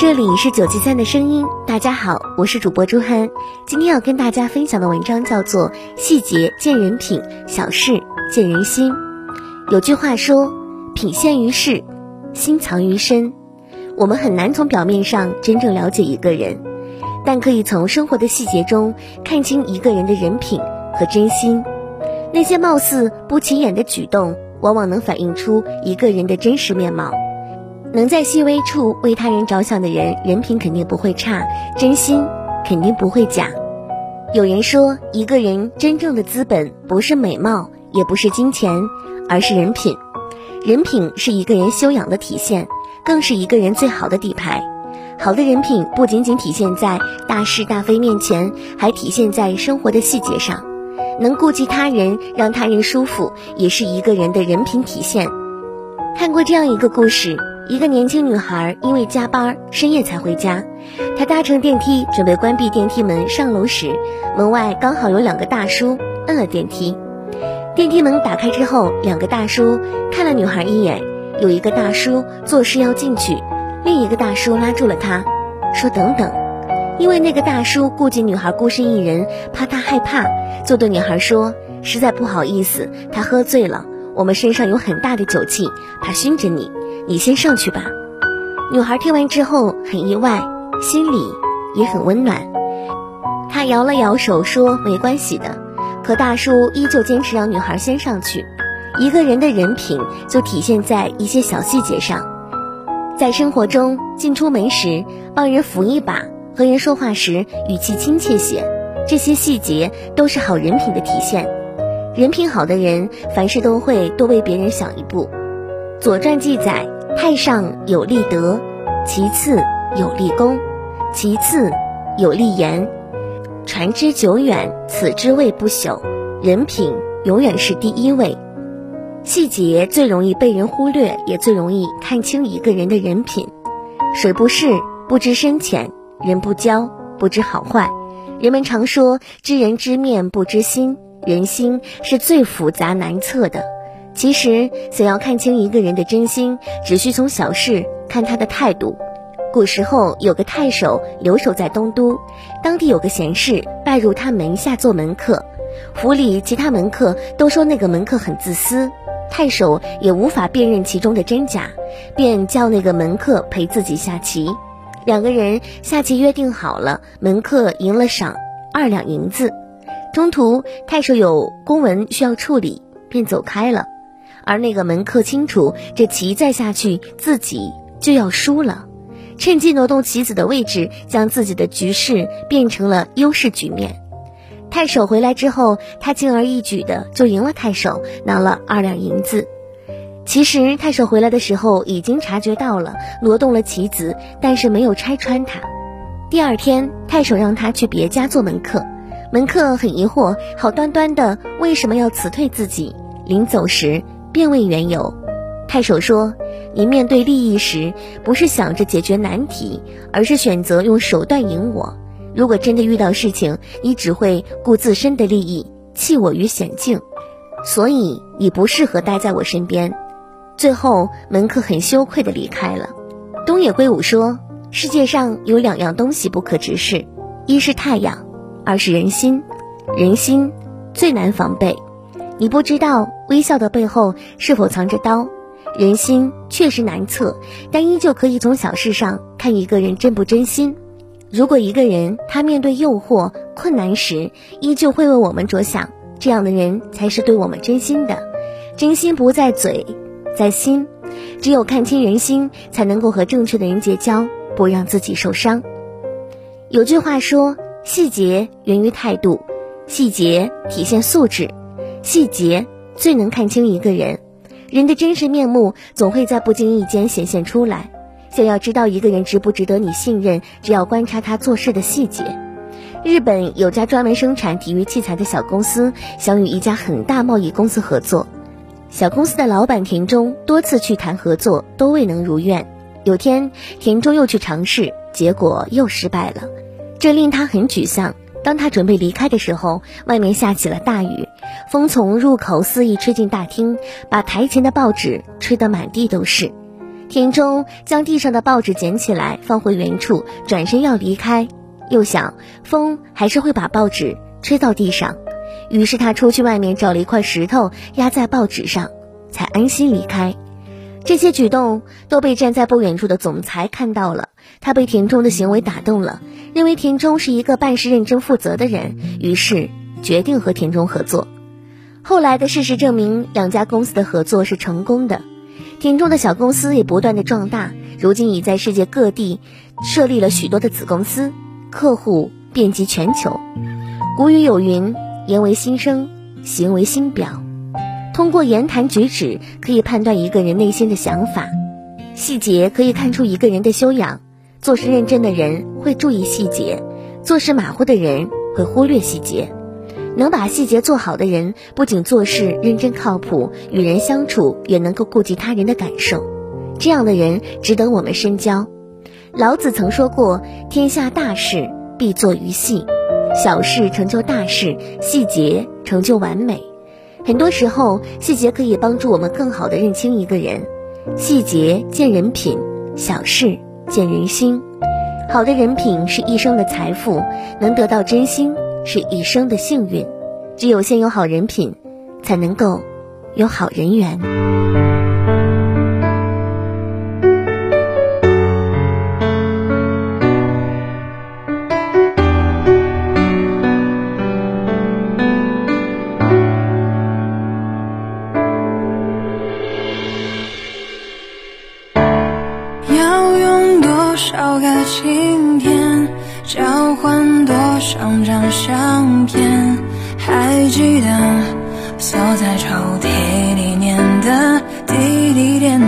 这里是九七三的声音，大家好，我是主播朱涵。今天要跟大家分享的文章叫做《细节见人品，小事见人心》。有句话说：“品现于事，心藏于身。”我们很难从表面上真正了解一个人，但可以从生活的细节中看清一个人的人品和真心。那些貌似不起眼的举动，往往能反映出一个人的真实面貌。能在细微处为他人着想的人，人品肯定不会差，真心肯定不会假。有人说，一个人真正的资本不是美貌，也不是金钱，而是人品。人品是一个人修养的体现，更是一个人最好的底牌。好的人品不仅仅体现在大是大非面前，还体现在生活的细节上。能顾及他人，让他人舒服，也是一个人的人品体现。看过这样一个故事。一个年轻女孩因为加班深夜才回家，她搭乘电梯准备关闭电梯门上楼时，门外刚好有两个大叔摁了电梯。电梯门打开之后，两个大叔看了女孩一眼，有一个大叔做事要进去，另一个大叔拉住了他，说等等，因为那个大叔顾及女孩孤身一人，怕她害怕，就对女孩说：“实在不好意思，他喝醉了，我们身上有很大的酒气，怕熏着你。”你先上去吧。女孩听完之后很意外，心里也很温暖。她摇了摇手说：“没关系的。”可大叔依旧坚持让女孩先上去。一个人的人品就体现在一些小细节上，在生活中进出门时帮人扶一把，和人说话时语气亲切些，这些细节都是好人品的体现。人品好的人，凡事都会多为别人想一步。《左传》记载。太上有立德，其次有立功，其次有立言。传之久远，此之谓不朽。人品永远是第一位。细节最容易被人忽略，也最容易看清一个人的人品。水不试不知深浅，人不交不知好坏。人们常说知人知面不知心，人心是最复杂难测的。其实，想要看清一个人的真心，只需从小事看他的态度。古时候有个太守留守在东都，当地有个贤士拜入他门下做门客，府里其他门客都说那个门客很自私，太守也无法辨认其中的真假，便叫那个门客陪自己下棋。两个人下棋约定好了，门客赢了赏二两银子。中途太守有公文需要处理，便走开了。而那个门客清楚，这棋再下去自己就要输了，趁机挪动棋子的位置，将自己的局势变成了优势局面。太守回来之后，他轻而易举的就赢了太守，拿了二两银子。其实太守回来的时候已经察觉到了，挪动了棋子，但是没有拆穿他。第二天，太守让他去别家做门客，门客很疑惑，好端端的为什么要辞退自己？临走时。便问缘由，太守说：“你面对利益时，不是想着解决难题，而是选择用手段赢我。如果真的遇到事情，你只会顾自身的利益，弃我于险境，所以你不适合待在我身边。”最后，门客很羞愧地离开了。东野圭吾说：“世界上有两样东西不可直视，一是太阳，二是人心。人心最难防备。”你不知道微笑的背后是否藏着刀，人心确实难测，但依旧可以从小事上看一个人真不真心。如果一个人他面对诱惑困难时，依旧会为我们着想，这样的人才是对我们真心的。真心不在嘴，在心。只有看清人心，才能够和正确的人结交，不让自己受伤。有句话说：“细节源于态度，细节体现素质，细节最能看清一个人。人的真实面目总会在不经意间显现出来。想要知道一个人值不值得你信任，只要观察他做事的细节。”日本有家专门生产体育器材的小公司，想与一家很大贸易公司合作。小公司的老板田中多次去谈合作，都未能如愿。有天，田中又去尝试，结果又失败了，这令他很沮丧。当他准备离开的时候，外面下起了大雨，风从入口肆意吹进大厅，把台前的报纸吹得满地都是。田中将地上的报纸捡起来，放回原处，转身要离开。又想风还是会把报纸吹到地上，于是他出去外面找了一块石头压在报纸上，才安心离开。这些举动都被站在不远处的总裁看到了，他被田中的行为打动了，认为田中是一个办事认真负责的人，于是决定和田中合作。后来的事实证明，两家公司的合作是成功的，田中的小公司也不断的壮大，如今已在世界各地设立了许多的子公司。客户遍及全球。古语有云：“言为心声，行为心表。”通过言谈举止可以判断一个人内心的想法，细节可以看出一个人的修养。做事认真的人会注意细节，做事马虎的人会忽略细节。能把细节做好的人，不仅做事认真靠谱，与人相处也能够顾及他人的感受。这样的人值得我们深交。老子曾说过：“天下大事必作于细，小事成就大事，细节成就完美。”很多时候，细节可以帮助我们更好的认清一个人。细节见人品，小事见人心。好的人品是一生的财富，能得到真心是一生的幸运。只有先有好人品，才能够有好人缘。片？还记得锁在抽屉里面的滴滴点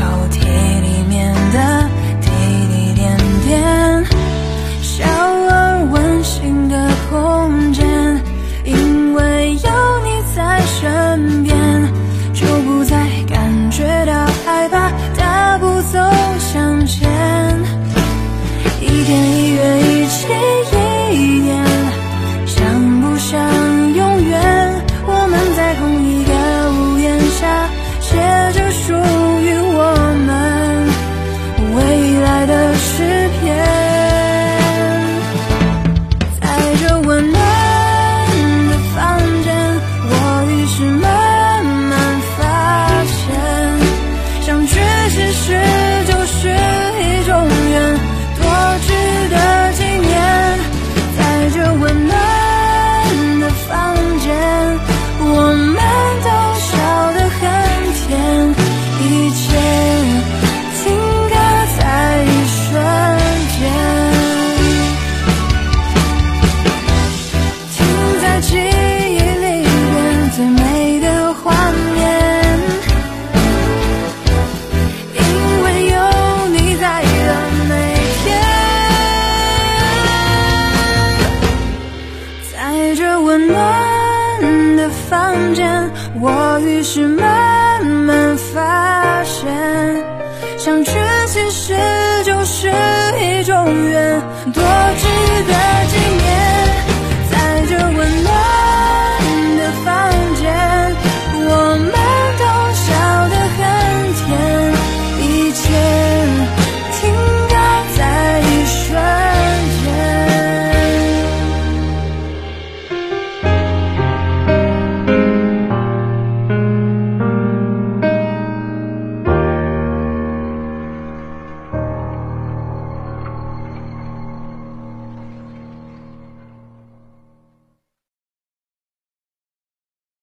片，还是慢慢发现，相聚其实就是一种缘，多值得。